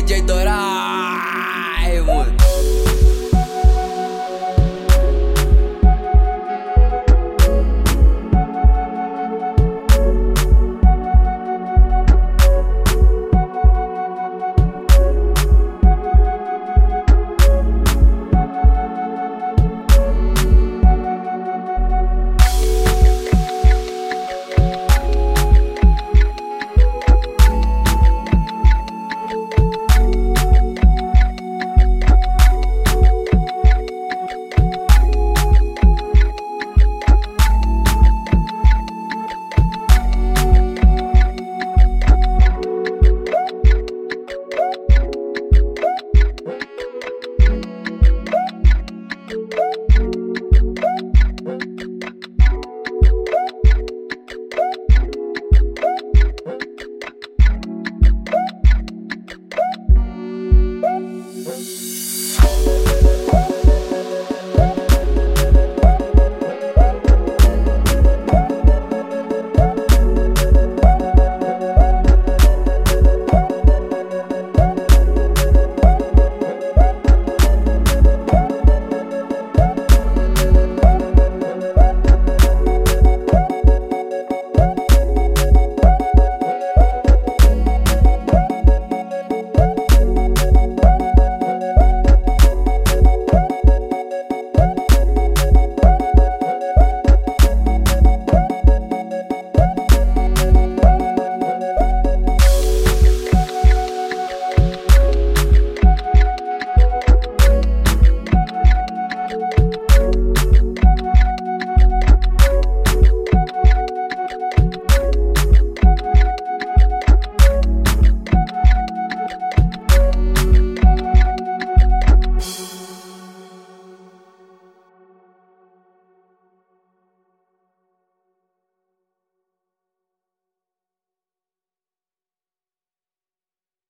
DJ Dorado.